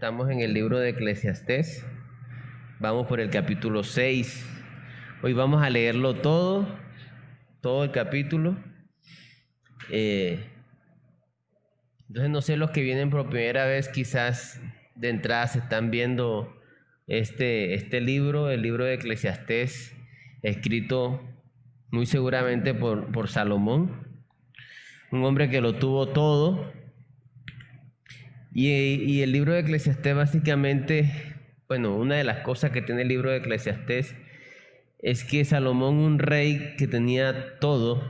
Estamos en el libro de Eclesiastés. Vamos por el capítulo 6. Hoy vamos a leerlo todo, todo el capítulo. Eh, entonces no sé los que vienen por primera vez, quizás de entrada se están viendo este, este libro, el libro de Eclesiastés, escrito muy seguramente por, por Salomón, un hombre que lo tuvo todo y, el libro de Eclesiastés básicamente, bueno, una de las cosas que tiene el libro de Eclesiastés es que Salomón, un rey que tenía todo,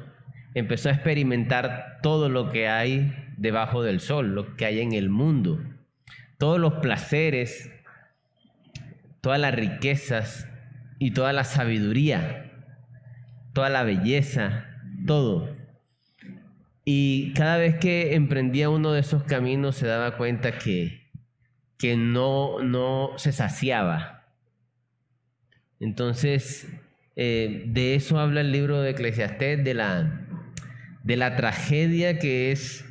empezó a experimentar todo lo que hay debajo del sol, lo que hay en el mundo, todos los placeres, todas las riquezas y toda la sabiduría, toda la belleza, todo. Y cada vez que emprendía uno de esos caminos se daba cuenta que, que no, no se saciaba. Entonces, eh, de eso habla el libro de Eclesiastés, de la, de la tragedia que es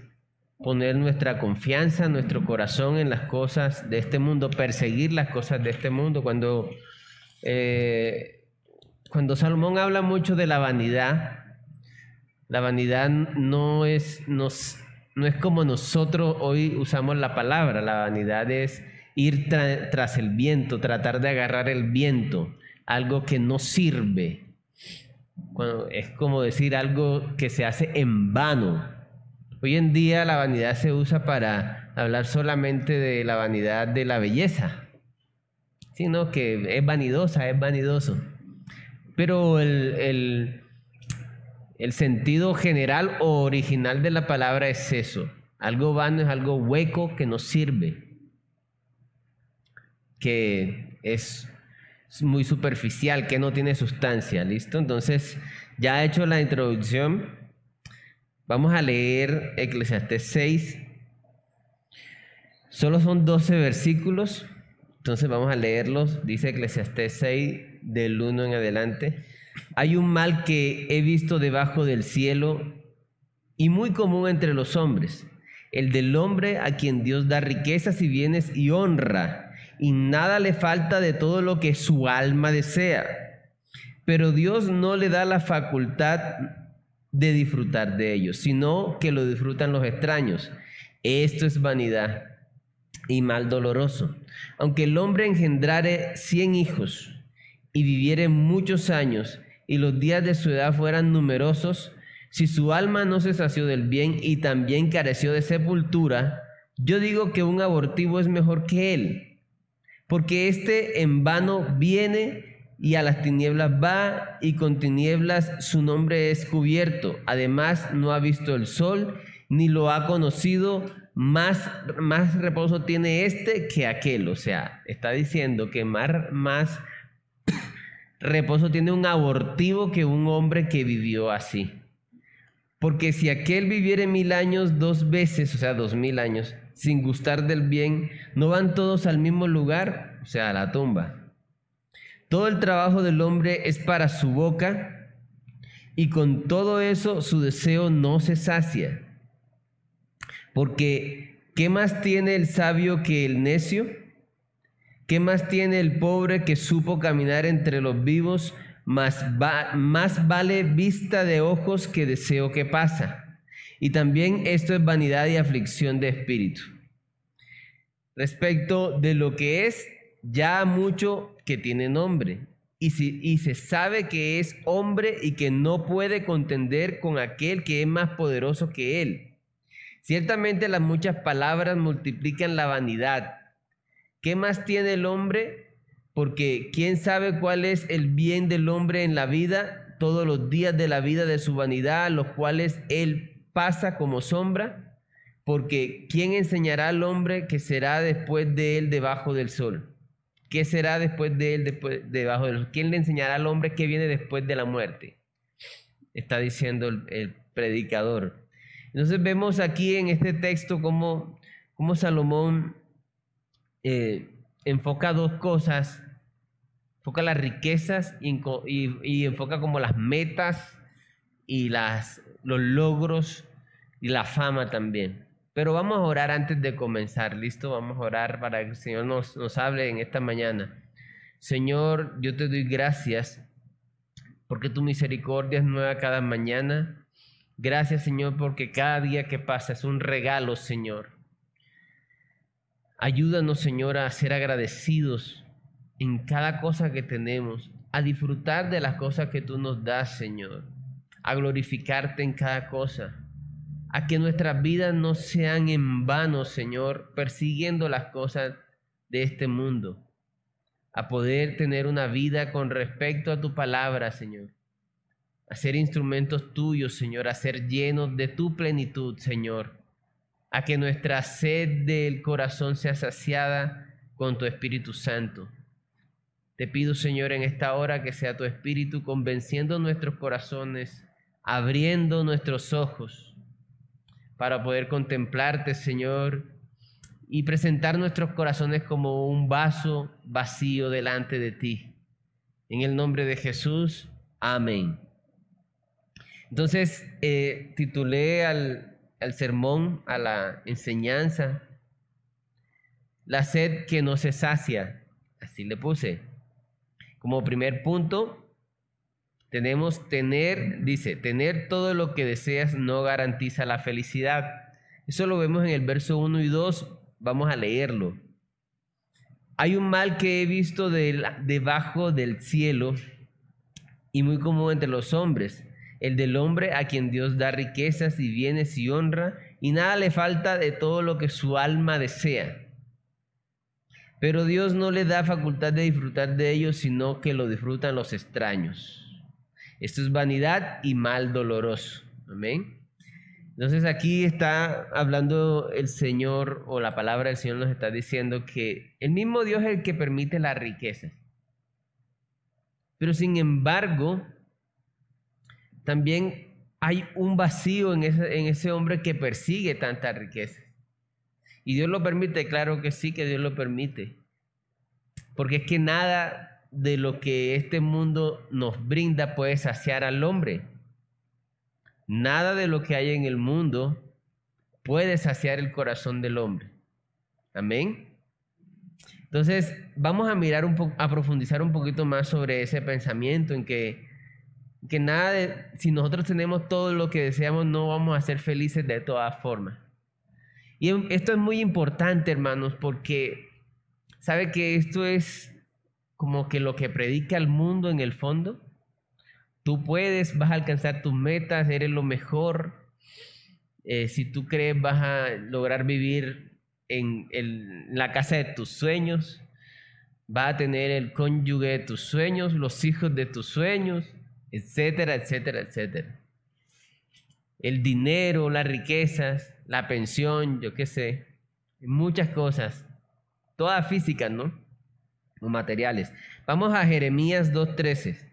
poner nuestra confianza, nuestro corazón en las cosas de este mundo, perseguir las cosas de este mundo. Cuando, eh, cuando Salomón habla mucho de la vanidad, la vanidad no es, no es como nosotros hoy usamos la palabra. La vanidad es ir tras el viento, tratar de agarrar el viento, algo que no sirve. es como decir algo que se hace en vano. Hoy en día la vanidad se usa para hablar solamente de la vanidad de la belleza, sino que es vanidosa, es vanidoso. Pero el sentido general o original de la palabra es eso. Algo vano es algo hueco que no sirve, que es muy superficial, que no tiene sustancia. ¿Listo? Entonces, ya he hecho la introducción. Vamos a leer Eclesiastés 6. Solo son 12 versículos. Entonces vamos a leerlos. Dice Eclesiastés 6 del 1 en adelante. Hay un mal que he visto debajo del cielo y muy común entre los hombres, el del hombre a quien Dios da riquezas y bienes y honra, y nada le falta de todo lo que su alma desea. Pero Dios no le da la facultad de disfrutar de ellos, sino que lo disfrutan los extraños. Esto es vanidad y mal doloroso. Aunque el hombre engendrare cien hijos y viviere muchos años, y los días de su edad fueran numerosos, si su alma no se sació del bien y también careció de sepultura, yo digo que un abortivo es mejor que él, porque éste en vano viene y a las tinieblas va y con tinieblas su nombre es cubierto. Además no ha visto el sol ni lo ha conocido, más, más reposo tiene este que aquel. O sea, está diciendo que más, más reposo tiene un abortivo que un hombre que vivió así. Porque si aquel viviere mil años dos veces, o sea, dos mil años, sin gustar del bien, ¿no van todos al mismo lugar? O sea, a la tumba. Todo el trabajo del hombre es para su boca y con todo eso su deseo no se sacia. Porque, ¿qué más tiene el sabio que el necio? ¿Qué más tiene el pobre que supo caminar entre los vivos? Más, vale vista de ojos que deseo que pasa. Y también esto es vanidad y aflicción de espíritu. Respecto de lo que es ya mucho que tiene nombre. Y, si, y se sabe que es hombre y que no puede contender con aquel que es más poderoso que él. Ciertamente las muchas palabras multiplican la vanidad ¿Qué más tiene el hombre? Porque ¿quién sabe cuál es el bien del hombre en la vida? Todos los días de la vida de su vanidad, los cuales él pasa como sombra. Porque ¿quién enseñará al hombre que será después de él debajo del sol? ¿Qué será después de él debajo del sol? ¿Quién le enseñará al hombre que viene después de la muerte? Está diciendo el, predicador. Entonces vemos aquí en este texto cómo, cómo Salomón eh, enfoca dos cosas, enfoca las riquezas y, enfoca como las metas y las, los logros y la fama también. Pero vamos a orar antes de comenzar, ¿listo? Vamos a orar para que el Señor nos, nos hable en esta mañana. Señor, yo te doy gracias porque tu misericordia es nueva cada mañana. Gracias, Señor, porque cada día que pasa es un regalo, Señor. Ayúdanos, Señor, a ser agradecidos en cada cosa que tenemos, a disfrutar de las cosas que tú nos das, Señor, a glorificarte en cada cosa, a que nuestras vidas no sean en vano, Señor, persiguiendo las cosas de este mundo, a poder tener una vida con respecto a tu palabra, Señor, a ser instrumentos tuyos, Señor, a ser llenos de tu plenitud, Señor a que nuestra sed del corazón sea saciada con tu Espíritu Santo. Te pido, Señor, en esta hora que sea tu Espíritu convenciendo nuestros corazones, abriendo nuestros ojos para poder contemplarte, Señor, y presentar nuestros corazones como un vaso vacío delante de ti. En el nombre de Jesús, amén. Entonces, eh, titulé al, al sermón, a la enseñanza. La sed que no se sacia, así le puse. Como primer punto, tenemos tener, dice, tener todo lo que deseas no garantiza la felicidad. Eso lo vemos en el verso 1 y 2, vamos a leerlo. Hay un mal que he visto debajo del cielo y muy común entre los hombres el del hombre a quien Dios da riquezas y bienes y honra, y nada le falta de todo lo que su alma desea. Pero Dios no le da facultad de disfrutar de ellos, sino que lo disfrutan los extraños. Esto es vanidad y mal doloroso. Amén. Entonces aquí está hablando el Señor o la palabra del Señor nos está diciendo que el mismo Dios es el que permite la riqueza. Pero sin embargo, también hay un vacío en ese, hombre que persigue tanta riqueza. Y Dios lo permite, claro que sí, que Dios lo permite. Porque es que nada de lo que este mundo nos brinda puede saciar al hombre. Nada de lo que hay en el mundo puede saciar el corazón del hombre. Amén. Entonces, vamos a mirar un a profundizar un poquito más sobre ese pensamiento en que que nada de, si nosotros tenemos todo lo que deseamos, no vamos a ser felices de todas formas. Y esto es muy importante, hermanos, porque sabe que esto es como que lo que predica el mundo en el fondo. Tú puedes, vas a alcanzar tus metas, eres lo mejor. Eh, si tú crees, vas a lograr vivir en, en la casa de tus sueños. Vas a tener el cónyuge de tus sueños, los hijos de tus sueños etcétera, etcétera, etcétera. El dinero, las riquezas, la pensión, yo qué sé, muchas cosas, todas físicas, ¿no? O materiales. Vamos a Jeremías 2.13.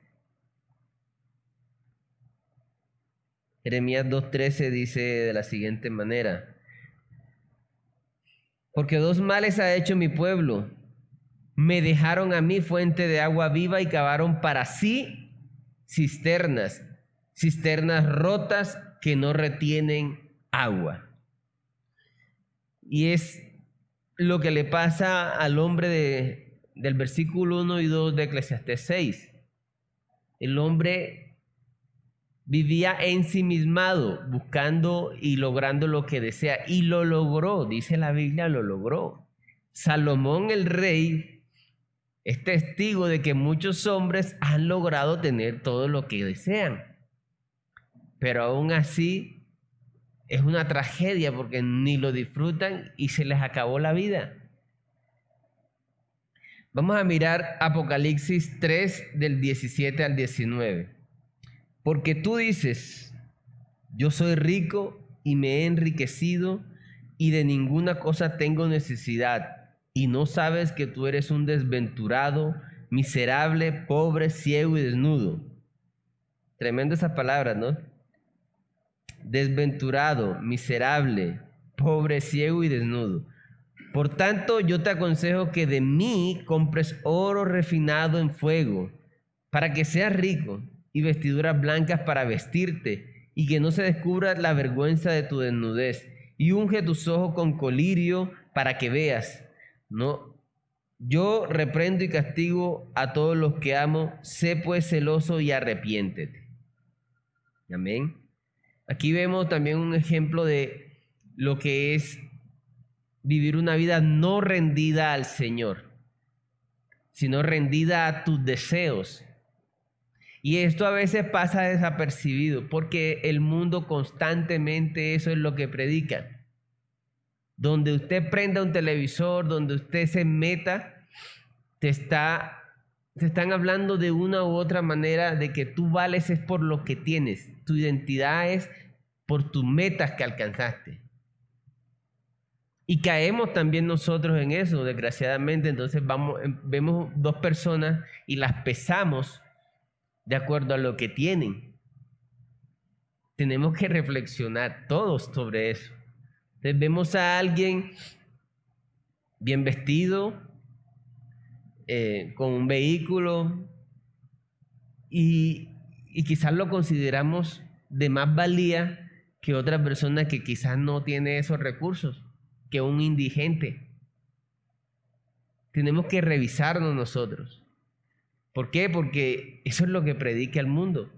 Jeremías 2.13 dice de la siguiente manera, porque dos males ha hecho mi pueblo, me dejaron a mí fuente de agua viva y cavaron para sí cisternas, cisternas rotas que no retienen agua. Y es lo que le pasa al hombre de, del versículo 1 y 2 de Eclesiastes 6. El hombre vivía ensimismado, buscando y logrando lo que desea. Y lo logró, dice la Biblia, lo logró. Salomón el rey es testigo de que muchos hombres han logrado tener todo lo que desean. Pero aún así es una tragedia porque ni lo disfrutan y se les acabó la vida. Vamos a mirar Apocalipsis 3 del 17 al 19. Porque tú dices, yo soy rico y me he enriquecido y de ninguna cosa tengo necesidad y no sabes que tú eres un desventurado, miserable, pobre, ciego y desnudo. Tremendo esas palabras, ¿no? Desventurado, miserable, pobre, ciego y desnudo. Por tanto, yo te aconsejo que de mí compres oro refinado en fuego, para que seas rico, y vestiduras blancas para vestirte, y que no se descubra la vergüenza de tu desnudez, y unge tus ojos con colirio para que veas. No, yo reprendo y castigo a todos los que amo, sé pues celoso y arrepiéntete. Amén. Aquí vemos también un ejemplo de lo que es vivir una vida no rendida al Señor, sino rendida a tus deseos. Y esto a veces pasa desapercibido porque el mundo constantemente eso es lo que predica donde usted prenda un televisor, donde usted se meta, te está te están hablando de una u otra manera de que tú vales es por lo que tienes, tu identidad es por tus metas que alcanzaste. Y caemos también nosotros en eso, desgraciadamente. Entonces vamos, em, vemos dos personas y las pesamos de acuerdo a lo que tienen. Tenemos que reflexionar todos sobre eso vemos a alguien bien vestido, eh, con un vehículo, y, y quizás lo consideramos de más valía que otra persona que quizás no tiene esos recursos, que un indigente. Tenemos que revisarnos nosotros. ¿Por qué? Porque eso es lo que predica el mundo.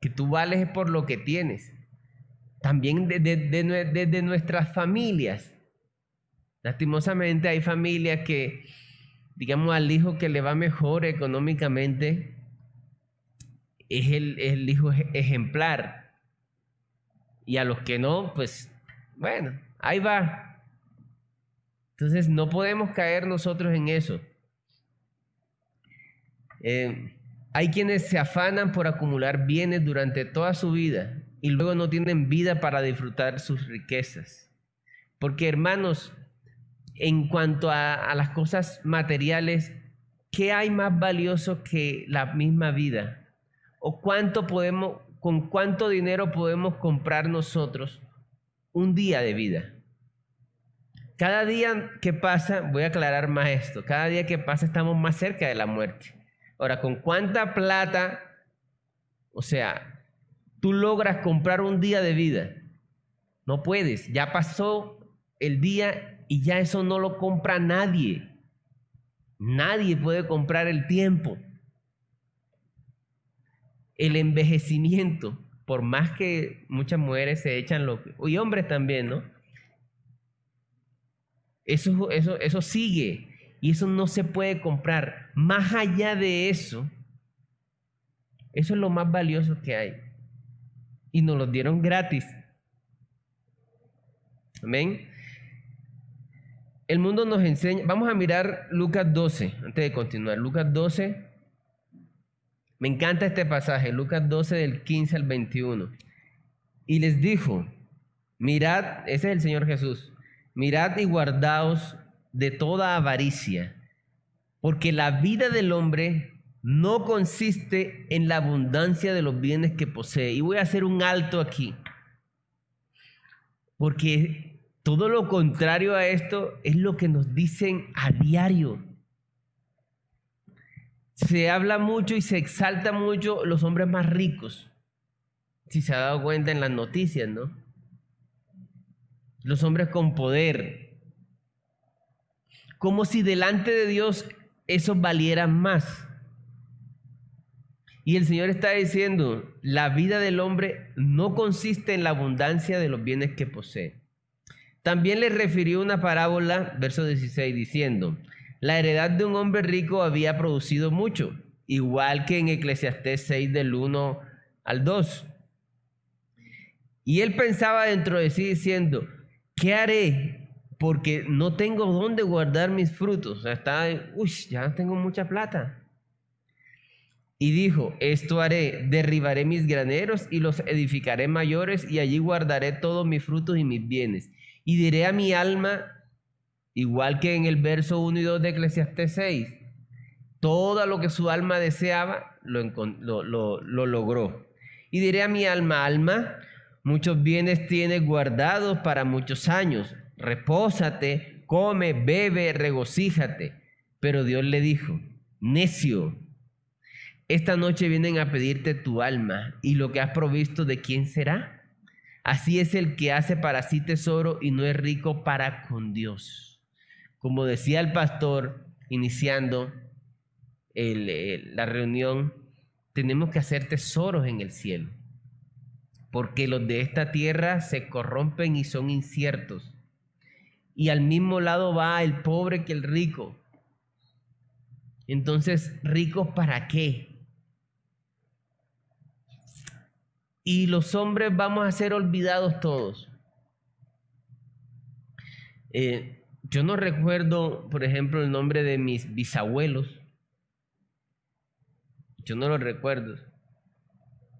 Que tú vales por lo que tienes también desde nuestras familias. Lastimosamente hay familias que, digamos, al hijo que le va mejor económicamente es el, el hijo ejemplar. Y a los que no, pues, bueno, ahí va. Entonces no podemos caer nosotros en eso. Eh, hay quienes se afanan por acumular bienes durante toda su vida y luego no tienen vida para disfrutar sus riquezas. Porque hermanos, en cuanto a, las cosas materiales, ¿qué hay más valioso que la misma vida? ¿O cuánto podemos, con cuánto dinero podemos comprar nosotros un día de vida? Cada día que pasa, voy a aclarar más esto, cada día que pasa estamos más cerca de la muerte. Ahora, ¿con cuánta plata? O sea, tú logras comprar un día de vida. No puedes, ya pasó el día y ya eso no lo compra nadie. Nadie puede comprar el tiempo. El envejecimiento, por más que muchas mujeres se echan lo y hombres también, ¿no? Eso, eso, eso sigue y eso no se puede comprar. Más allá de eso, eso es lo más valioso que hay y nos los dieron gratis. Amén. El mundo nos enseña, vamos a mirar Lucas 12, antes de continuar. Lucas 12, me encanta este pasaje, Lucas 12 del 15 al 21. Y les dijo, mirad, ese es el Señor Jesús, mirad y guardaos de toda avaricia, porque la vida del hombre no consiste en la abundancia de los bienes que posee. Y voy a hacer un alto aquí. Porque todo lo contrario a esto es lo que nos dicen a diario. Se habla mucho y se exalta mucho los hombres más ricos. Si se ha dado cuenta en las noticias, ¿no? Los hombres con poder. Como si delante de Dios eso valiera más. Y el Señor está diciendo, la vida del hombre no consiste en la abundancia de los bienes que posee. También le refirió una parábola, verso 16, diciendo, la heredad de un hombre rico había producido mucho, igual que en Eclesiastés 6 del 1 al 2. Y él pensaba dentro de sí diciendo, ¿qué haré? Porque no tengo dónde guardar mis frutos. O sea, está, uy, ya tengo mucha plata. Y dijo, esto haré, derribaré mis graneros y los edificaré mayores y allí guardaré todos mis frutos y mis bienes. Y diré a mi alma, igual que en el verso 1 y 2 de Eclesiastes 6, todo lo que su alma deseaba, lo, lo, lo logró. Y diré a mi alma, alma, muchos bienes tienes guardados para muchos años, repósate, come, bebe, regocíjate. Pero Dios le dijo, necio, esta noche vienen a pedirte tu alma y lo que has provisto de quién será. Así es el que hace para sí tesoro y no es rico para con Dios. Como decía el pastor iniciando la reunión, tenemos que hacer tesoros en el cielo, porque los de esta tierra se corrompen y son inciertos. Y al mismo lado va el pobre que el rico. Entonces, ¿ricos para qué? Y los hombres vamos a ser olvidados todos. Eh, yo no recuerdo, por ejemplo, el nombre de mis bisabuelos. Yo no lo recuerdo.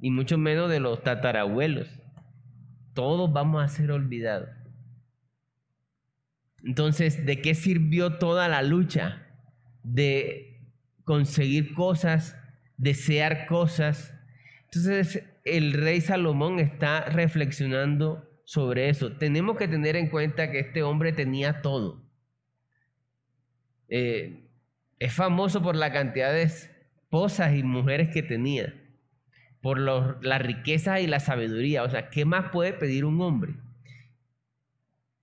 Y mucho menos de los tatarabuelos. Todos vamos a ser olvidados. Entonces, ¿de qué sirvió toda la lucha de conseguir cosas, desear cosas? Entonces, el rey Salomón está reflexionando sobre eso. Tenemos que tener en cuenta que este hombre tenía todo. Eh, es famoso por la cantidad de esposas y mujeres que tenía, por la riqueza y la sabiduría. O sea, ¿qué más puede pedir un hombre?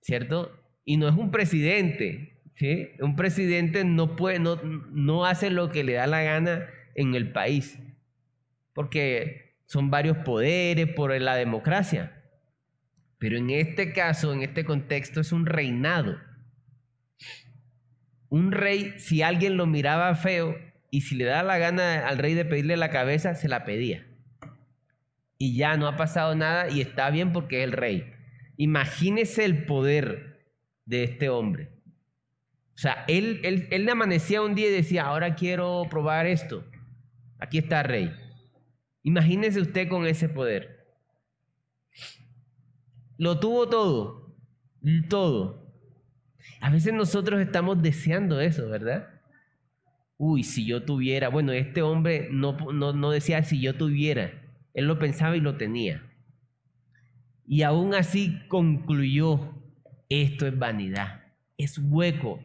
¿Cierto? Y no es un presidente. Un presidente no, puede, no, no hace lo que le da la gana en el país. Porque son varios poderes por la democracia. Pero en este caso, en este contexto, es un reinado. Un rey, si alguien lo miraba feo y si le daba la gana al rey de pedirle la cabeza, se la pedía. Y ya no ha pasado nada y está bien porque es el rey. Imagínese el poder de este hombre. O sea, él, él, él amanecía un día y decía, ahora quiero probar esto. Aquí está rey. Imagínese usted con ese poder. Lo tuvo todo, todo. A veces nosotros estamos deseando eso, ¿verdad? Uy, si yo tuviera, bueno, este hombre no, no, no decía si yo tuviera, él lo pensaba y lo tenía. Y aún así concluyó, esto es vanidad, es hueco,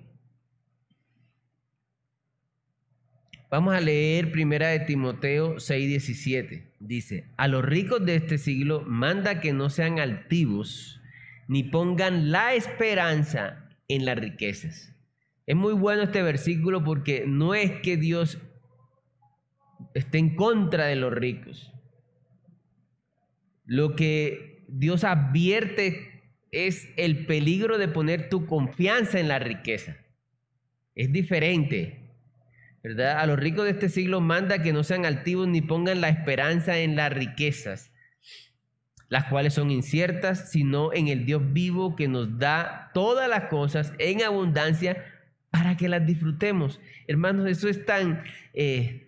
Vamos a leer primera de Timoteo 6:17. Dice, a los ricos de este siglo manda que no sean altivos ni pongan la esperanza en las riquezas. Es muy bueno este versículo porque no es que Dios esté en contra de los ricos. Lo que Dios advierte es el peligro de poner tu confianza en la riqueza. Es diferente. A los ricos de este siglo manda que no sean altivos ni pongan la esperanza en las riquezas, las cuales son inciertas, sino en el Dios vivo que nos da todas las cosas en abundancia para que las disfrutemos. Hermanos, eso es tan... Eh,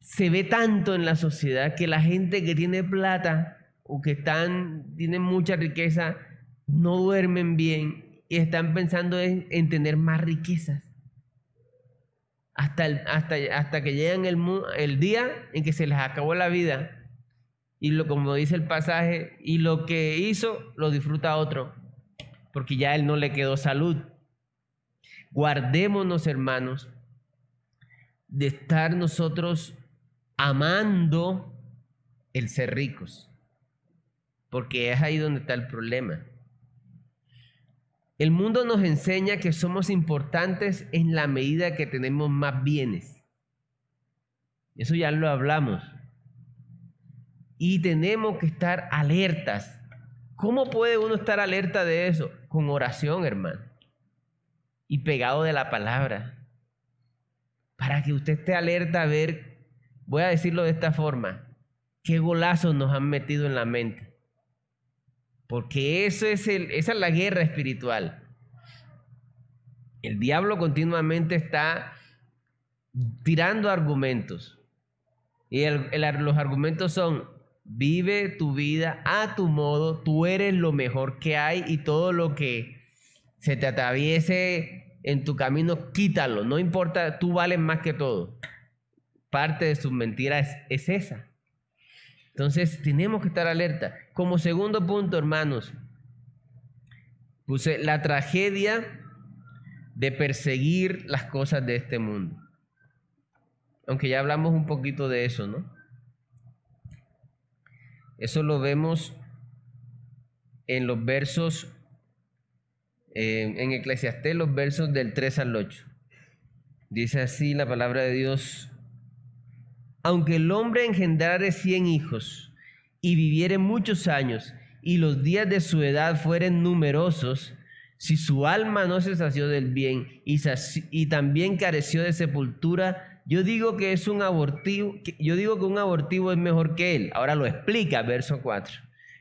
se ve tanto en la sociedad que la gente que tiene plata o que están, tienen mucha riqueza no duermen bien y están pensando en tener más riquezas hasta, hasta, hasta que llegan el, el día en que se les acabó la vida. Y lo, como dice el pasaje, y lo que hizo lo disfruta otro, porque ya él no le quedó salud. Guardémonos, hermanos, de estar nosotros amando el ser ricos, porque es ahí donde está el problema. El mundo nos enseña que somos importantes en la medida que tenemos más bienes. Eso ya lo hablamos. Y tenemos que estar alertas. ¿Cómo puede uno estar alerta de eso? Con oración, hermano. Y pegado de la palabra. Para que usted esté alerta a ver, voy a decirlo de esta forma, qué golazos nos han metido en la mente. Porque eso es el, esa es la guerra espiritual. El diablo continuamente está tirando argumentos. Y los argumentos son, vive tu vida a tu modo, tú eres lo mejor que hay y todo lo que se te atraviese en tu camino, quítalo, no importa, tú vales más que todo. Parte de sus mentiras es esa. Entonces tenemos que estar alerta. Como segundo punto, hermanos, puse la tragedia de perseguir las cosas de este mundo. Aunque ya hablamos un poquito de eso, ¿no? Eso lo vemos en los versos, en Eclesiastés, los versos del 3 al 8. Dice así la palabra de Dios, aunque el hombre engendrare cien hijos y viviere muchos años, y los días de su edad fueren numerosos, si su alma no se sació del bien y, también careció de sepultura, yo digo que es un abortivo, yo digo que un abortivo es mejor que él. Ahora lo explica, verso 4.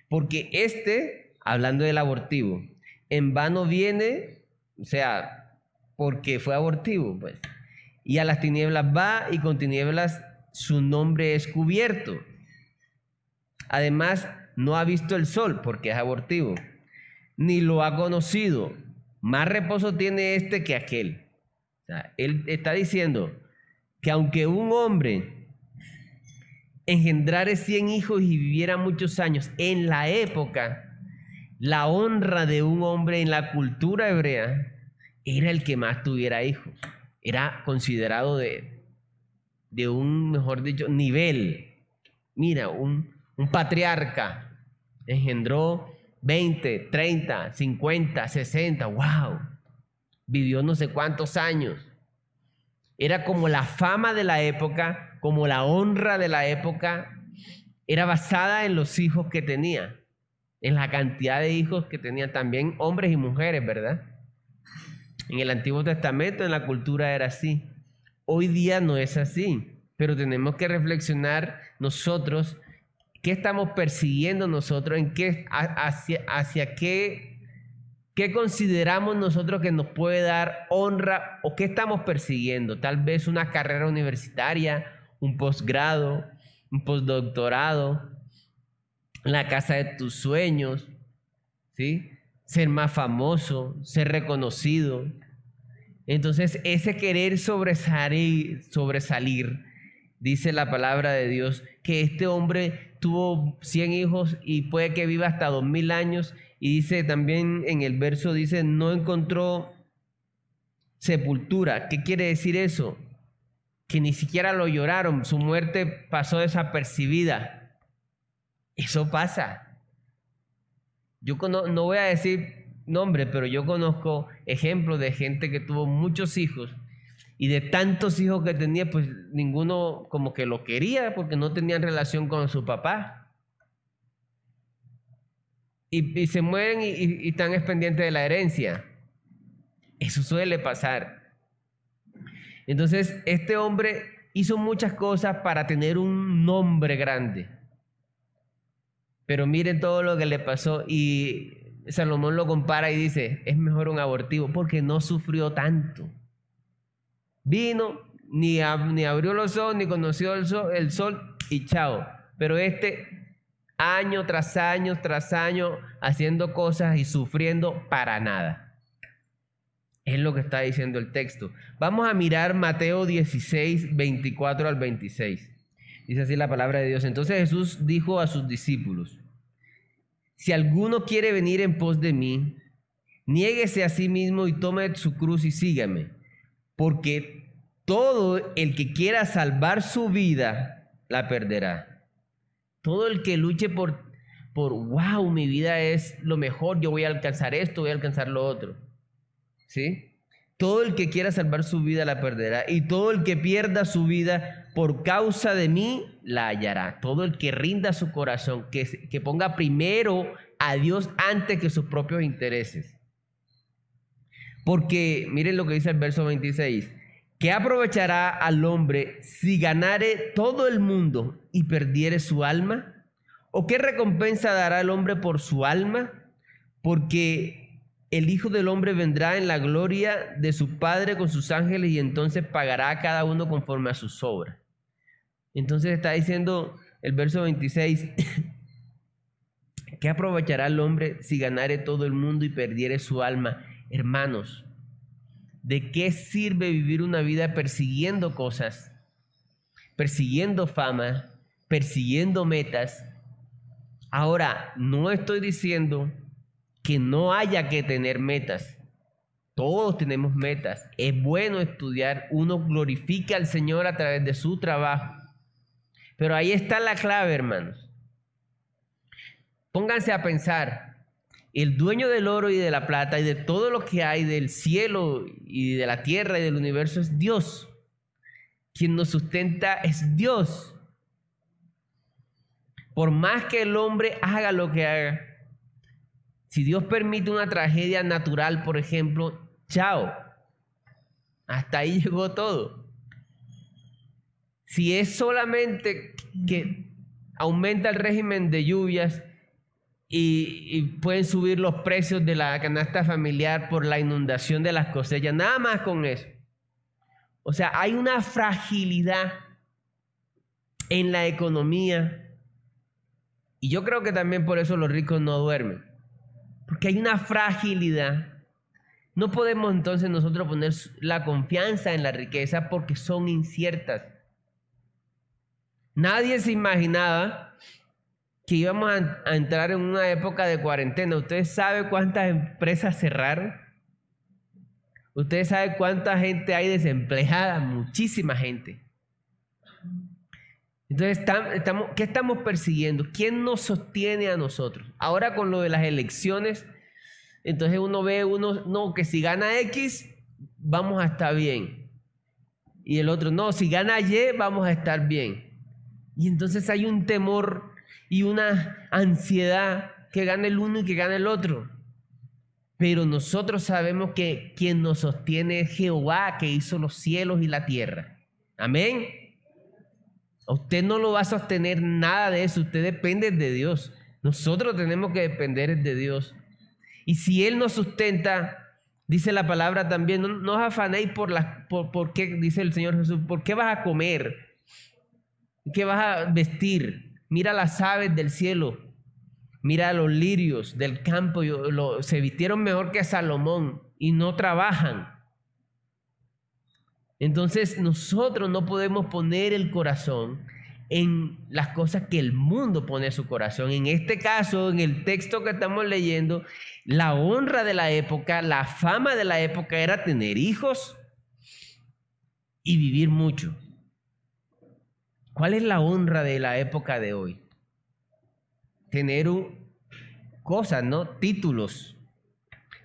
Porque este, hablando del abortivo, en vano viene, o sea, porque fue abortivo, pues. Y a las tinieblas va y con tinieblas su nombre es cubierto. Además, no ha visto el sol porque es abortivo, ni lo ha conocido. Más reposo tiene este que aquel. Él está diciendo que aunque un hombre engendrare cien hijos y viviera muchos años, en la época, la honra de un hombre en la cultura hebrea era el que más tuviera hijos. Era considerado de, de un, mejor dicho, nivel. Mira, un, un patriarca engendró 20, 30, 50, 60, wow. Vivió no sé cuántos años. Era como la fama de la época, como la honra de la época. Era basada en los hijos que tenía, en la cantidad de hijos que tenía también hombres y mujeres, ¿verdad? En el Antiguo Testamento, en la cultura era así. Hoy día no es así, pero tenemos que reflexionar nosotros ¿Qué estamos persiguiendo nosotros? ¿En qué, hacia, hacia qué, qué consideramos nosotros que nos puede dar honra o qué estamos persiguiendo? Tal vez una carrera universitaria, un posgrado, un postdoctorado, la casa de tus sueños, ¿sí? Ser más famoso, ser reconocido. Entonces, ese querer sobresalir, dice la palabra de Dios, que este hombre tuvo 100 hijos y puede que viva hasta 2000 años. Y dice también en el verso, dice, no encontró sepultura. ¿Qué quiere decir eso? Que ni siquiera lo lloraron, su muerte pasó desapercibida. Eso pasa. Yo no voy a decir nombre, pero yo conozco ejemplos de gente que tuvo muchos hijos y de tantos hijos que tenía, pues ninguno como que lo quería porque no tenían relación con su papá. Y, se mueren y, están pendientes de la herencia. Eso suele pasar. Entonces, este hombre hizo muchas cosas para tener un nombre grande. Pero miren todo lo que le pasó y Salomón lo compara y dice, es mejor un abortivo porque no sufrió tanto. Vino, ni, ni abrió los ojos, ni conoció el sol, el sol y chao. Pero este año tras año tras año haciendo cosas y sufriendo para nada. Es lo que está diciendo el texto. Vamos a mirar Mateo 16, 24 al 26. Dice así la palabra de Dios. Entonces Jesús dijo a sus discípulos, si alguno quiere venir en pos de mí, niéguese a sí mismo y tome su cruz y sígame porque todo el que quiera salvar su vida, la perderá. Todo el que luche por, por, wow, mi vida es lo mejor, yo voy a alcanzar esto, voy a alcanzar lo otro. ¿Sí? Todo el que quiera salvar su vida la perderá. Y todo el que pierda su vida por causa de mí la hallará. Todo el que rinda su corazón, que, que ponga primero a Dios antes que sus propios intereses. Porque miren lo que dice el verso 26. ¿Qué aprovechará al hombre si ganare todo el mundo y perdiere su alma? ¿O qué recompensa dará el hombre por su alma? Porque el Hijo del Hombre vendrá en la gloria de su Padre con sus ángeles y entonces pagará a cada uno conforme a sus obras. Entonces está diciendo el verso 26, ¿qué aprovechará el hombre si ganare todo el mundo y perdiere su alma? Hermanos, ¿de qué sirve vivir una vida persiguiendo cosas, persiguiendo fama, persiguiendo metas? Ahora, no estoy diciendo que no haya que tener metas. Todos tenemos metas. Es bueno estudiar. Uno glorifica al Señor a través de su trabajo. Pero ahí está la clave, hermanos. Pónganse a pensar. el dueño del oro y de la plata y de todo lo que hay del cielo y de la tierra y del universo es Dios. Quien nos sustenta es Dios. Por más que el hombre haga lo que haga, si Dios permite una tragedia natural, por ejemplo, chao. Hasta ahí llegó todo. Si es solamente que aumenta el régimen de lluvias y, pueden subir los precios de la canasta familiar por la inundación de las cosechas, nada más con eso. O sea, hay una fragilidad en la economía y yo creo que también por eso los ricos no duermen, porque hay una fragilidad. No podemos entonces nosotros poner la confianza en la riqueza porque son inciertas. Nadie se imaginaba que íbamos a, entrar en una época de cuarentena. ¿Ustedes saben cuántas empresas cerraron? ¿Ustedes saben cuánta gente hay desempleada? Muchísima gente. Entonces, estamos, ¿qué estamos persiguiendo? ¿Quién nos sostiene a nosotros? Ahora con lo de las elecciones, entonces uno ve, uno, no, que si gana X, vamos a estar bien. Y el otro, no, si gana Y, vamos a estar bien. Y entonces hay un temor y una ansiedad que gane el uno y que gane el otro. Pero nosotros sabemos que quien nos sostiene es Jehová que hizo los cielos y la tierra. Amén. Usted no lo va a sostener nada de eso, usted depende de Dios. Nosotros tenemos que depender de Dios. Y si Él nos sustenta, dice la palabra también, no, os afanéis por, la, por, por qué, dice el Señor Jesús, por qué vas a comer, qué vas a vestir. Mira las aves del cielo, mira los lirios del campo, se vistieron mejor que Salomón y no trabajan. Entonces nosotros no podemos poner el corazón en las cosas que el mundo pone su corazón. En este caso, en el texto que estamos leyendo, la honra de la época, la fama de la época era tener hijos y vivir mucho. ¿Cuál es la honra de la época de hoy? Tener cosas, ¿no? Títulos,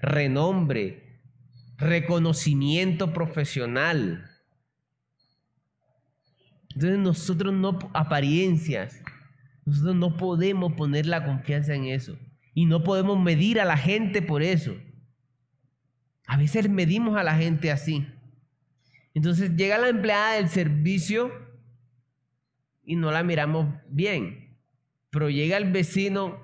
renombre, reconocimiento profesional. Entonces nosotros no, apariencias, nosotros no podemos poner la confianza en eso. Y no podemos medir a la gente por eso. A veces medimos a la gente así. Entonces llega la empleada del servicio y no la miramos bien. Pero llega el vecino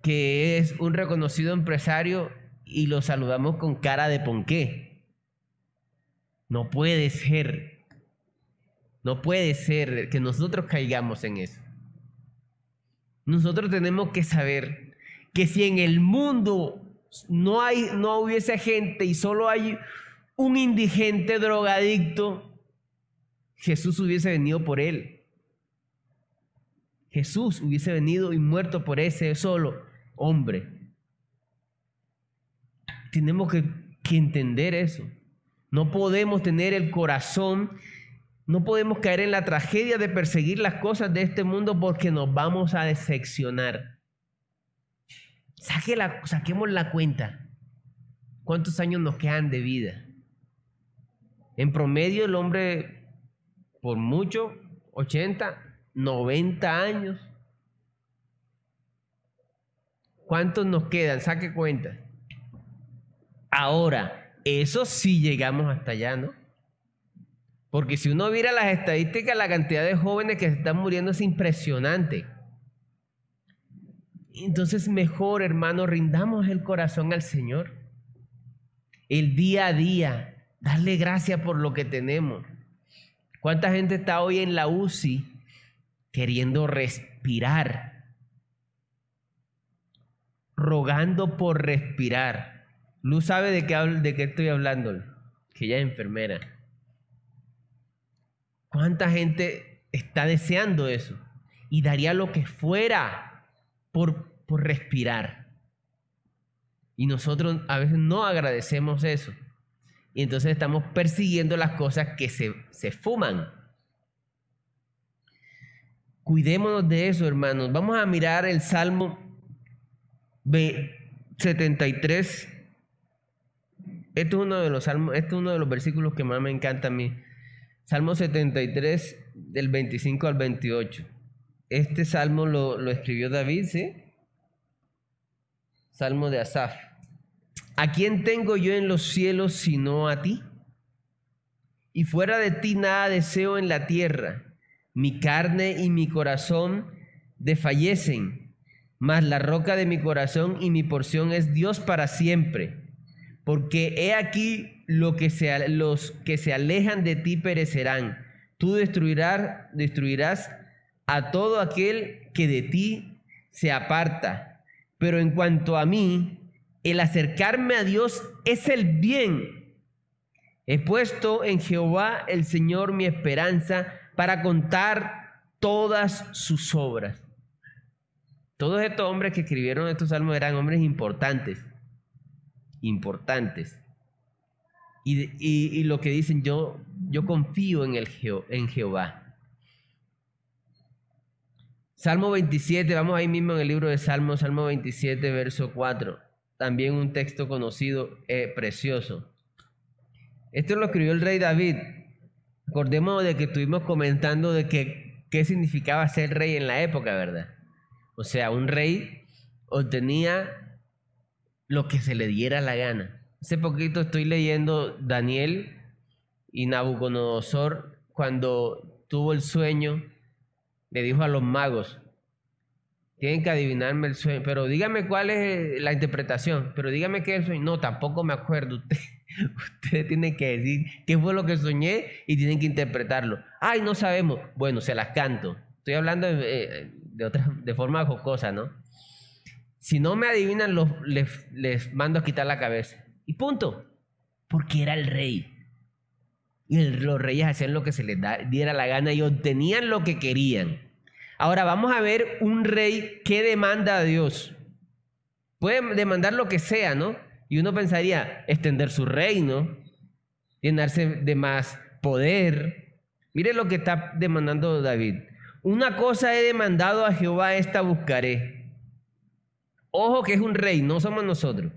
que es un reconocido empresario y lo saludamos con cara de ponqué. No puede ser. No puede ser que nosotros caigamos en eso. Nosotros tenemos que saber que si en el mundo no hay no hubiese gente y solo hay un indigente drogadicto, Jesús hubiese venido por él. Jesús hubiese venido y muerto por ese solo hombre. Tenemos que, entender eso. No podemos tener el corazón, no podemos caer en la tragedia de perseguir las cosas de este mundo porque nos vamos a decepcionar. saquemos la cuenta. ¿Cuántos años nos quedan de vida? En promedio el hombre, por mucho, 80, 90 años. ¿Cuántos nos quedan? Saque cuenta. Ahora, eso sí llegamos hasta allá, ¿no? Porque si uno viera las estadísticas, la cantidad de jóvenes que están muriendo es impresionante. Entonces mejor, hermano, rindamos el corazón al Señor. El día a día, darle gracias por lo que tenemos. ¿Cuánta gente está hoy en la UCI queriendo respirar, rogando por respirar. Luz sabe de qué, de qué estoy hablando, que ella es enfermera. ¿Cuánta gente está deseando eso? Y daría lo que fuera por, por respirar. Y nosotros a veces no agradecemos eso. Y entonces estamos persiguiendo las cosas que se, se fuman. Cuidémonos de eso, hermanos. Vamos a mirar el Salmo 73. Este es uno de los salmos, este es uno de los versículos que más me encanta a mí. Salmo 73, del 25 al 28. Este salmo lo, escribió David, ¿sí? Salmo de Asaf. ¿A quién tengo yo en los cielos sino a ti? Y fuera de ti nada deseo en la tierra. Mi carne y mi corazón desfallecen, mas la roca de mi corazón y mi porción es Dios para siempre. Porque he aquí lo que se, los que se alejan de ti perecerán. Tú destruirás, destruirás a todo aquel que de ti se aparta. Pero en cuanto a mí, el acercarme a Dios es el bien. He puesto en Jehová el Señor mi esperanza para contar todas sus obras. Todos estos hombres que escribieron estos salmos eran hombres importantes, importantes. Y, lo que dicen, yo, yo confío en, el en Jehová. Salmo 27, vamos ahí mismo en el libro de Salmos, Salmo 27, verso 4. También un texto conocido, eh, precioso. Esto lo escribió el rey David. Acordémonos de que estuvimos comentando de que, qué significaba ser rey en la época, ¿verdad? O sea, un rey obtenía lo que se le diera la gana. Hace poquito estoy leyendo Daniel y Nabucodonosor cuando tuvo el sueño, le dijo a los magos, tienen que adivinarme el sueño, pero dígame cuál es la interpretación, pero dígame qué es el sueño. No, tampoco me acuerdo. Usted, ustedes tienen que decir qué fue lo que soñé y tienen que interpretarlo. Ay, no sabemos. Bueno, se las canto. Estoy hablando de, de, otra, de forma jocosa, ¿no? Si no me adivinan, los, les, mando a quitar la cabeza. Y punto. Porque era el rey. Y los reyes hacían lo que se les diera la gana y obtenían lo que querían. Ahora vamos a ver un rey que demanda a Dios. Puede demandar lo que sea, ¿no? Y uno pensaría extender su reino, llenarse de más poder. Mire lo que está demandando David. Una cosa he demandado a Jehová, esta buscaré. Ojo que es un rey, no somos nosotros.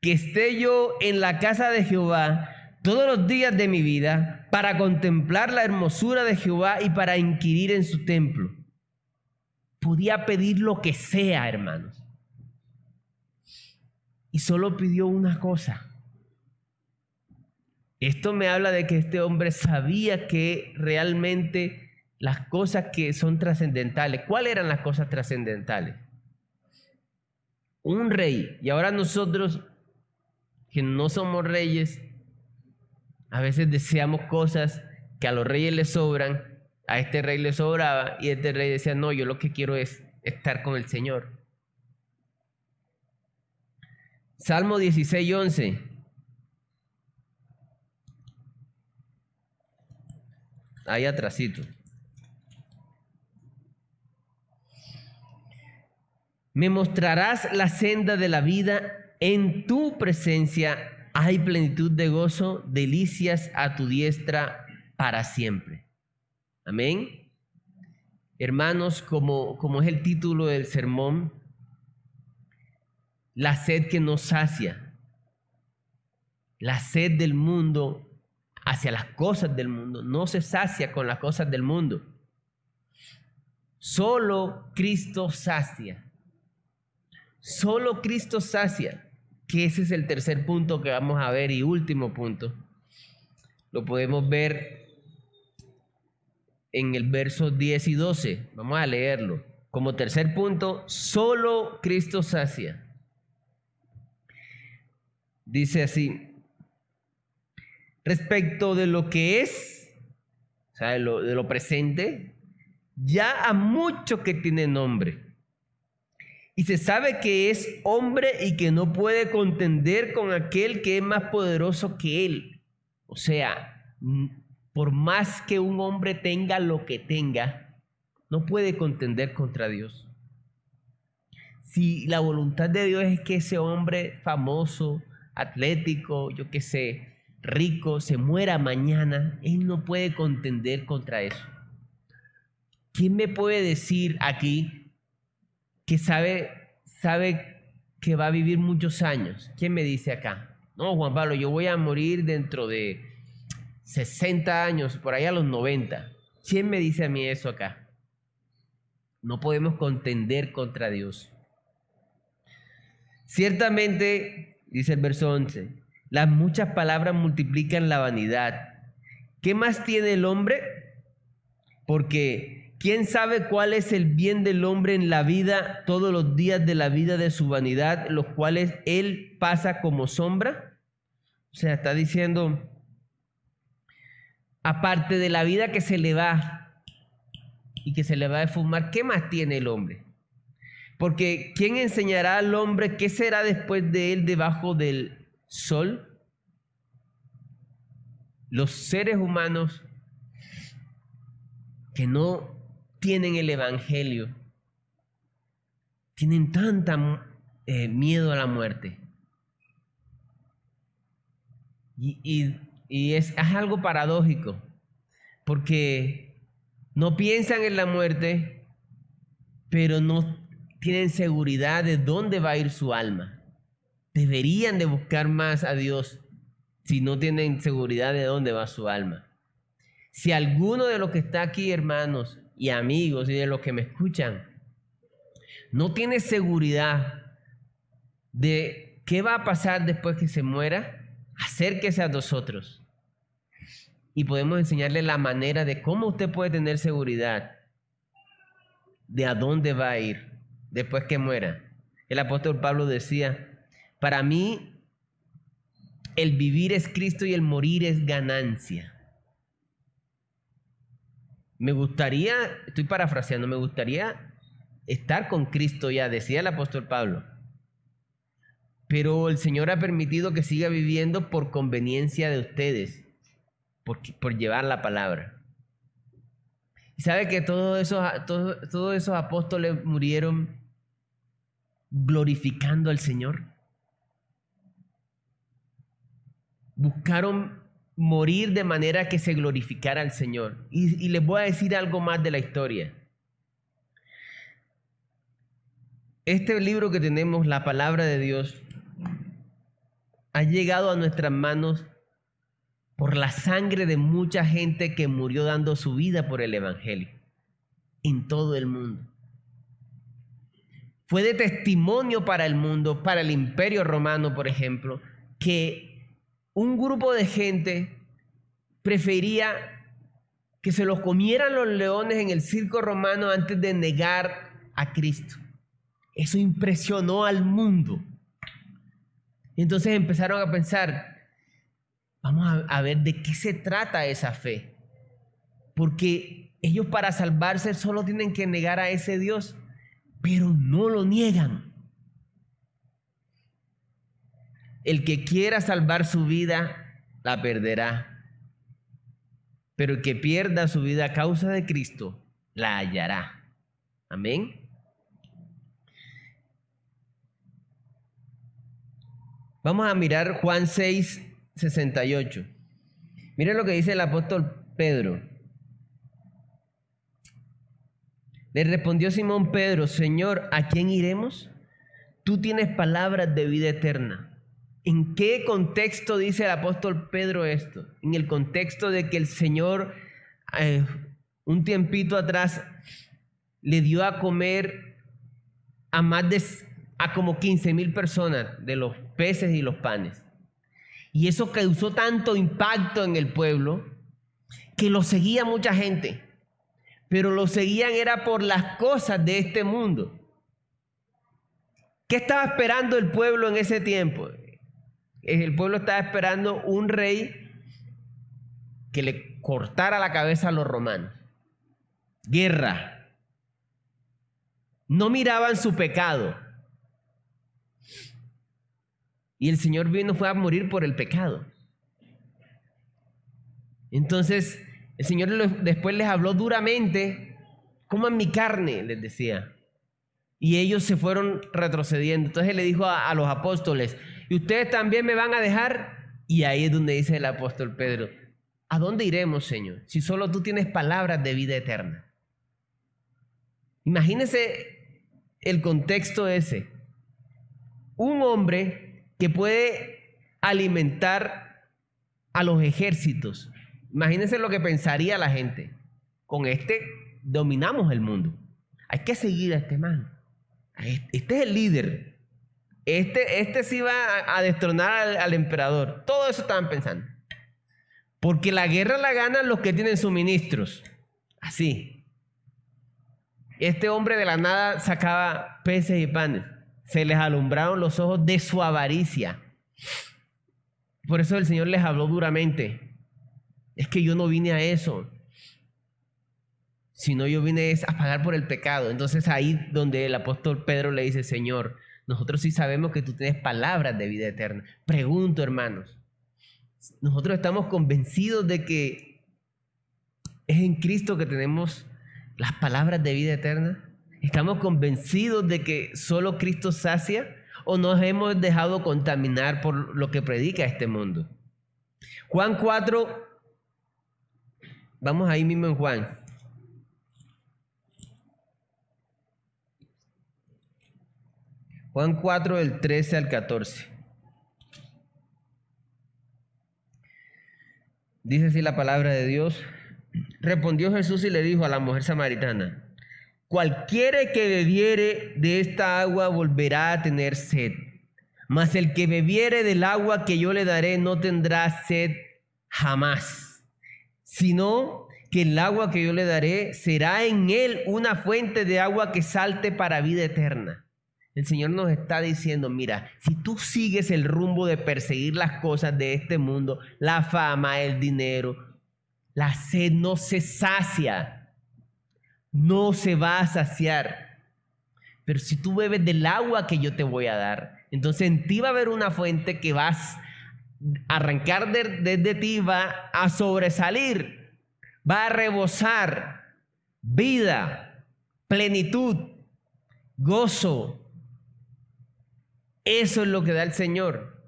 Que esté yo en la casa de Jehová todos los días de mi vida para contemplar la hermosura de Jehová y para inquirir en su templo. Podía pedir lo que sea, hermanos. Y solo pidió una cosa. Esto me habla de que este hombre sabía que realmente las cosas que son trascendentales. ¿Cuáles eran las cosas trascendentales? Un rey. Y ahora nosotros, que no somos reyes, a veces deseamos cosas que a los reyes les sobran, a este rey le sobraba y este rey decía, no, yo lo que quiero es estar con el Señor. Salmo 16, 11. Ahí atrásito. Me mostrarás la senda de la vida, en tu presencia hay plenitud de gozo, delicias a tu diestra para siempre. Amén. Hermanos, como, como es el título del sermón, la sed que nos sacia, la sed del mundo hacia las cosas del mundo, no se sacia con las cosas del mundo. Solo Cristo sacia. Solo Cristo sacia, que ese es el tercer punto que vamos a ver y último punto. Lo podemos ver en el verso 10 y 12. Vamos a leerlo. Como tercer punto, solo Cristo sacia. Dice así, respecto de lo que es, o sea, de lo, de lo presente, ya a mucho que tiene nombre y se sabe que es hombre y que no puede contender con aquel que es más poderoso que él. O sea, por más que un hombre tenga lo que tenga, no puede contender contra Dios. Si la voluntad de Dios es que ese hombre famoso, atlético, yo qué sé, rico, se muera mañana, él no puede contender contra eso. ¿Quién me puede decir aquí que sabe, sabe que va a vivir muchos años. ¿Quién me dice acá? No, Juan Pablo, yo voy a morir dentro de 60 años, por ahí a los 90. ¿Quién me dice a mí eso acá? No podemos contender contra Dios. Ciertamente, dice el verso 11, las muchas palabras multiplican la vanidad. ¿Qué más tiene el hombre? Porque ¿quién sabe cuál es el bien del hombre en la vida todos los días de la vida de su vanidad, los cuales él pasa como sombra? O sea, está diciendo, aparte de la vida que se le va y que se le va a fumar, ¿qué más tiene el hombre? Porque ¿quién enseñará al hombre qué será después de él debajo del sol? Los seres humanos que no tienen el Evangelio tienen tanta eh, miedo a la muerte. Y, es, es algo paradójico, porque no piensan en la muerte, pero no tienen seguridad de dónde va a ir su alma. Deberían de buscar más a Dios si no tienen seguridad de dónde va su alma. Si alguno de los que está aquí, hermanos y amigos, y de los que me escuchan, no tiene seguridad de qué va a pasar después que se muera, acérquese a nosotros. Y podemos enseñarle la manera de cómo usted puede tener seguridad de a dónde va a ir después que muera. El apóstol Pablo decía, para mí el vivir es Cristo y el morir es ganancia. Me gustaría, estoy parafraseando, me gustaría estar con Cristo ya, decía el apóstol Pablo. Pero el Señor ha permitido que siga viviendo por conveniencia de ustedes, por, llevar la palabra. Y sabe que todos esos, todos esos apóstoles murieron glorificando al Señor. Buscaron morir de manera que se glorificara al Señor. Y, les voy a decir algo más de la historia. Este libro que tenemos, la palabra de Dios, ha llegado a nuestras manos por la sangre de mucha gente que murió dando su vida por el Evangelio en todo el mundo fue de testimonio para el mundo, para el imperio romano, por ejemplo, que un grupo de gente prefería que se los comieran los leones en el circo romano antes de negar a Cristo. Eso impresionó al mundo. Entonces empezaron a pensar, vamos a ver de qué se trata esa fe. Porque ellos para salvarse solo tienen que negar a ese Dios pero no lo niegan. El que quiera salvar su vida, la perderá. Pero el que pierda su vida a causa de Cristo, la hallará. Amén. Vamos a mirar Juan 6, 68. Miren lo que dice el apóstol Pedro. Le respondió Simón Pedro, Señor, ¿a quién iremos? Tú tienes palabras de vida eterna. ¿En qué contexto dice el apóstol Pedro esto? En el contexto de que el Señor eh, un tiempito atrás le dio a comer a más de a como 15 mil personas de los peces y los panes. Y eso causó tanto impacto en el pueblo que lo seguía mucha gente pero lo seguían era por las cosas de este mundo. ¿Qué estaba esperando el pueblo en ese tiempo? El pueblo estaba esperando un rey que le cortara la cabeza a los romanos. Guerra. No miraban su pecado. Y el Señor vino fue a morir por el pecado. Entonces, el Señor después les habló duramente, coman mi carne, les decía. Y ellos se fueron retrocediendo. Entonces le dijo a, a los apóstoles, ¿y ustedes también me van a dejar? Y ahí es donde dice el apóstol Pedro, ¿a dónde iremos, Señor? Si solo tú tienes palabras de vida eterna. Imagínense el contexto ese. un hombre que puede alimentar a los ejércitos. Imagínense lo que pensaría la gente. Con este dominamos el mundo. Hay que seguir a este man. Este es el líder. Este, este sí va a, destronar al, al emperador. Todo eso estaban pensando. Porque la guerra la ganan los que tienen suministros. Así. Este hombre de la nada sacaba peces y panes. Se les alumbraron los ojos de su avaricia. Por eso el Señor les habló duramente. Es que yo no vine a eso. Sino yo vine a pagar por el pecado. Entonces ahí donde el apóstol Pedro le dice, Señor, nosotros sí sabemos que tú tienes palabras de vida eterna. Pregunto, hermanos. Nosotros estamos convencidos de que es en Cristo que tenemos las palabras de vida eterna. ¿Estamos convencidos de que solo Cristo sacia o nos hemos dejado contaminar por lo que predica este mundo? Juan 4, vamos ahí mismo en Juan. Juan 4 del 13 al 14. Dice así la palabra de Dios. Respondió Jesús y le dijo a la mujer samaritana, cualquiera que bebiere de esta agua volverá a tener sed, mas el que bebiere del agua que yo le daré no tendrá sed jamás, sino que el agua que yo le daré será en él una fuente de agua que salte para vida eterna. El Señor nos está diciendo, mira, si tú sigues el rumbo de perseguir las cosas de este mundo, la fama, el dinero, la sed no se sacia, no se va a saciar. Pero si tú bebes del agua que yo te voy a dar, entonces en ti va a haber una fuente que vas a arrancar desde ti, va a sobresalir, va a rebosar vida, plenitud, gozo, eso es lo que da el Señor.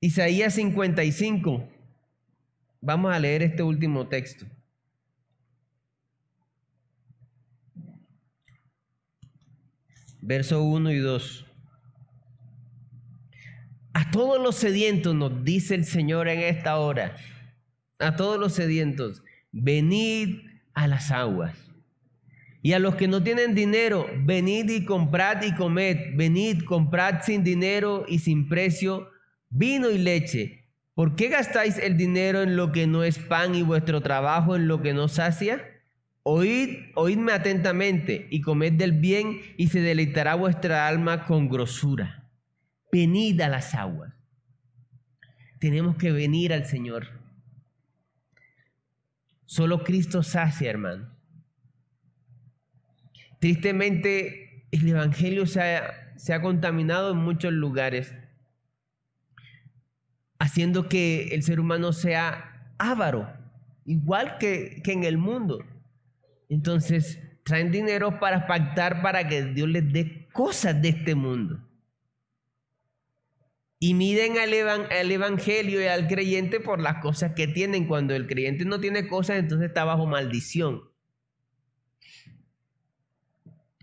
Isaías 55. Vamos a leer este último texto. Verso 1 y 2. A todos los sedientos nos dice el Señor en esta hora. A todos los sedientos, venid a las aguas. Y a los que no tienen dinero, venid y comprad y comed. Venid, comprad sin dinero y sin precio vino y leche. ¿Por qué gastáis el dinero en lo que no es pan y vuestro trabajo en lo que no sacia? Oíd, oídme atentamente y comed del bien y se deleitará vuestra alma con grosura. Venid a las aguas. Tenemos que venir al Señor. Solo Cristo sacia, hermano. Tristemente, el Evangelio se ha, contaminado en muchos lugares, haciendo que el ser humano sea avaro, igual que, que en el mundo. Entonces, traen dinero para pactar para que Dios les dé cosas de este mundo. Y miden al, al, Evangelio y al creyente por las cosas que tienen. Cuando el creyente no tiene cosas, entonces está bajo maldición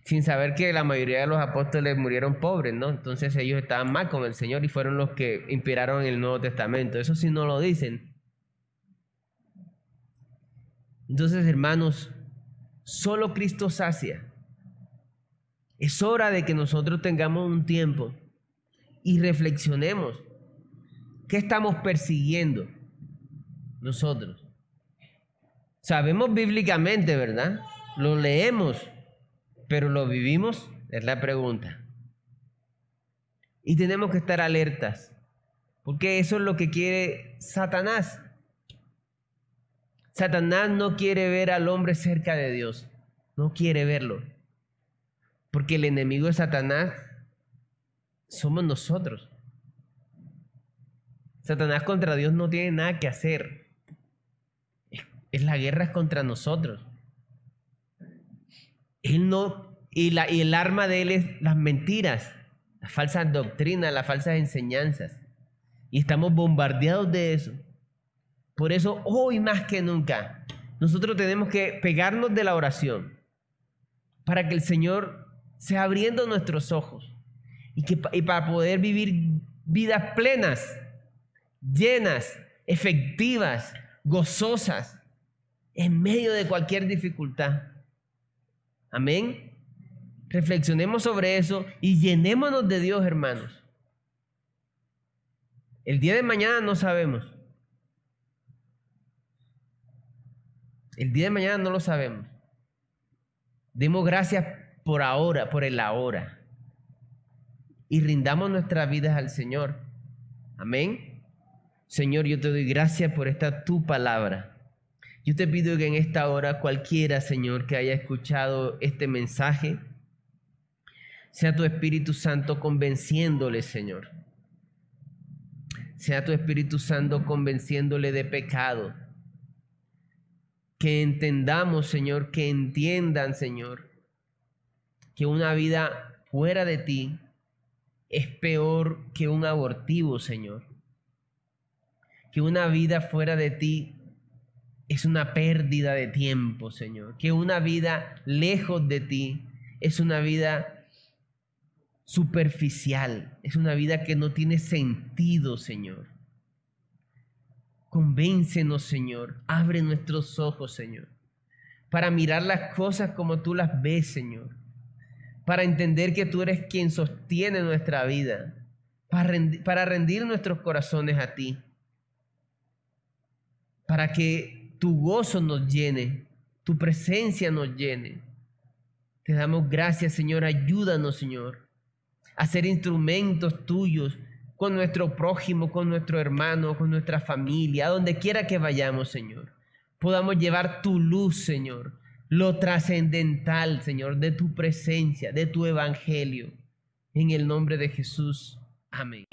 sin saber que la mayoría de los apóstoles murieron pobres, ¿no? Entonces ellos estaban mal con el Señor y fueron los que inspiraron el Nuevo Testamento. Eso sí no lo dicen. Entonces, hermanos, solo Cristo sacia. Es hora de que nosotros tengamos un tiempo y reflexionemos. ¿Qué estamos persiguiendo nosotros? Sabemos bíblicamente, ¿verdad? Lo leemos pero lo vivimos, es la pregunta. Y tenemos que estar alertas, porque eso es lo que quiere Satanás. Satanás no quiere ver al hombre cerca de Dios, no quiere verlo, porque el enemigo de Satanás somos nosotros. Satanás contra Dios no tiene nada que hacer. Es la guerra contra nosotros. Él no, y, la, y el arma de él es las mentiras, las falsas doctrinas, las falsas enseñanzas. Y estamos bombardeados de eso. Por eso hoy más que nunca, nosotros tenemos que pegarnos de la oración para que el Señor sea abriendo nuestros ojos y, que, y para poder vivir vidas plenas, llenas, efectivas, gozosas, en medio de cualquier dificultad. Amén. Reflexionemos sobre eso y llenémonos de Dios, hermanos. El día de mañana no sabemos. El día de mañana no lo sabemos. Demos gracias por ahora, por el ahora. Y rindamos nuestras vidas al Señor. Amén. Señor, yo te doy gracias por esta tu palabra. Yo te pido que en esta hora cualquiera, Señor, que haya escuchado este mensaje, sea tu Espíritu Santo convenciéndole, Señor. Sea tu Espíritu Santo convenciéndole de pecado que entendamos, Señor, que entiendan, Señor, que una vida fuera de ti es peor que un abortivo, Señor. Que una vida fuera de ti es una pérdida de tiempo, Señor. Que una vida lejos de ti es una vida superficial, es una vida que no tiene sentido, Señor. Convéncenos, Señor. Abre nuestros ojos, Señor. Para mirar las cosas como tú las ves, Señor. Para entender que tú eres quien sostiene nuestra vida. Para rendir, para rendir nuestros corazones a ti. Para que tu gozo nos llene. Tu presencia nos llene. Te damos gracias, Señor. Ayúdanos, Señor. A ser instrumentos tuyos con nuestro prójimo, con nuestro hermano, con nuestra familia, a donde quiera que vayamos, Señor. Podamos llevar tu luz, Señor, lo trascendental, Señor, de tu presencia, de tu evangelio. En el nombre de Jesús. Amén.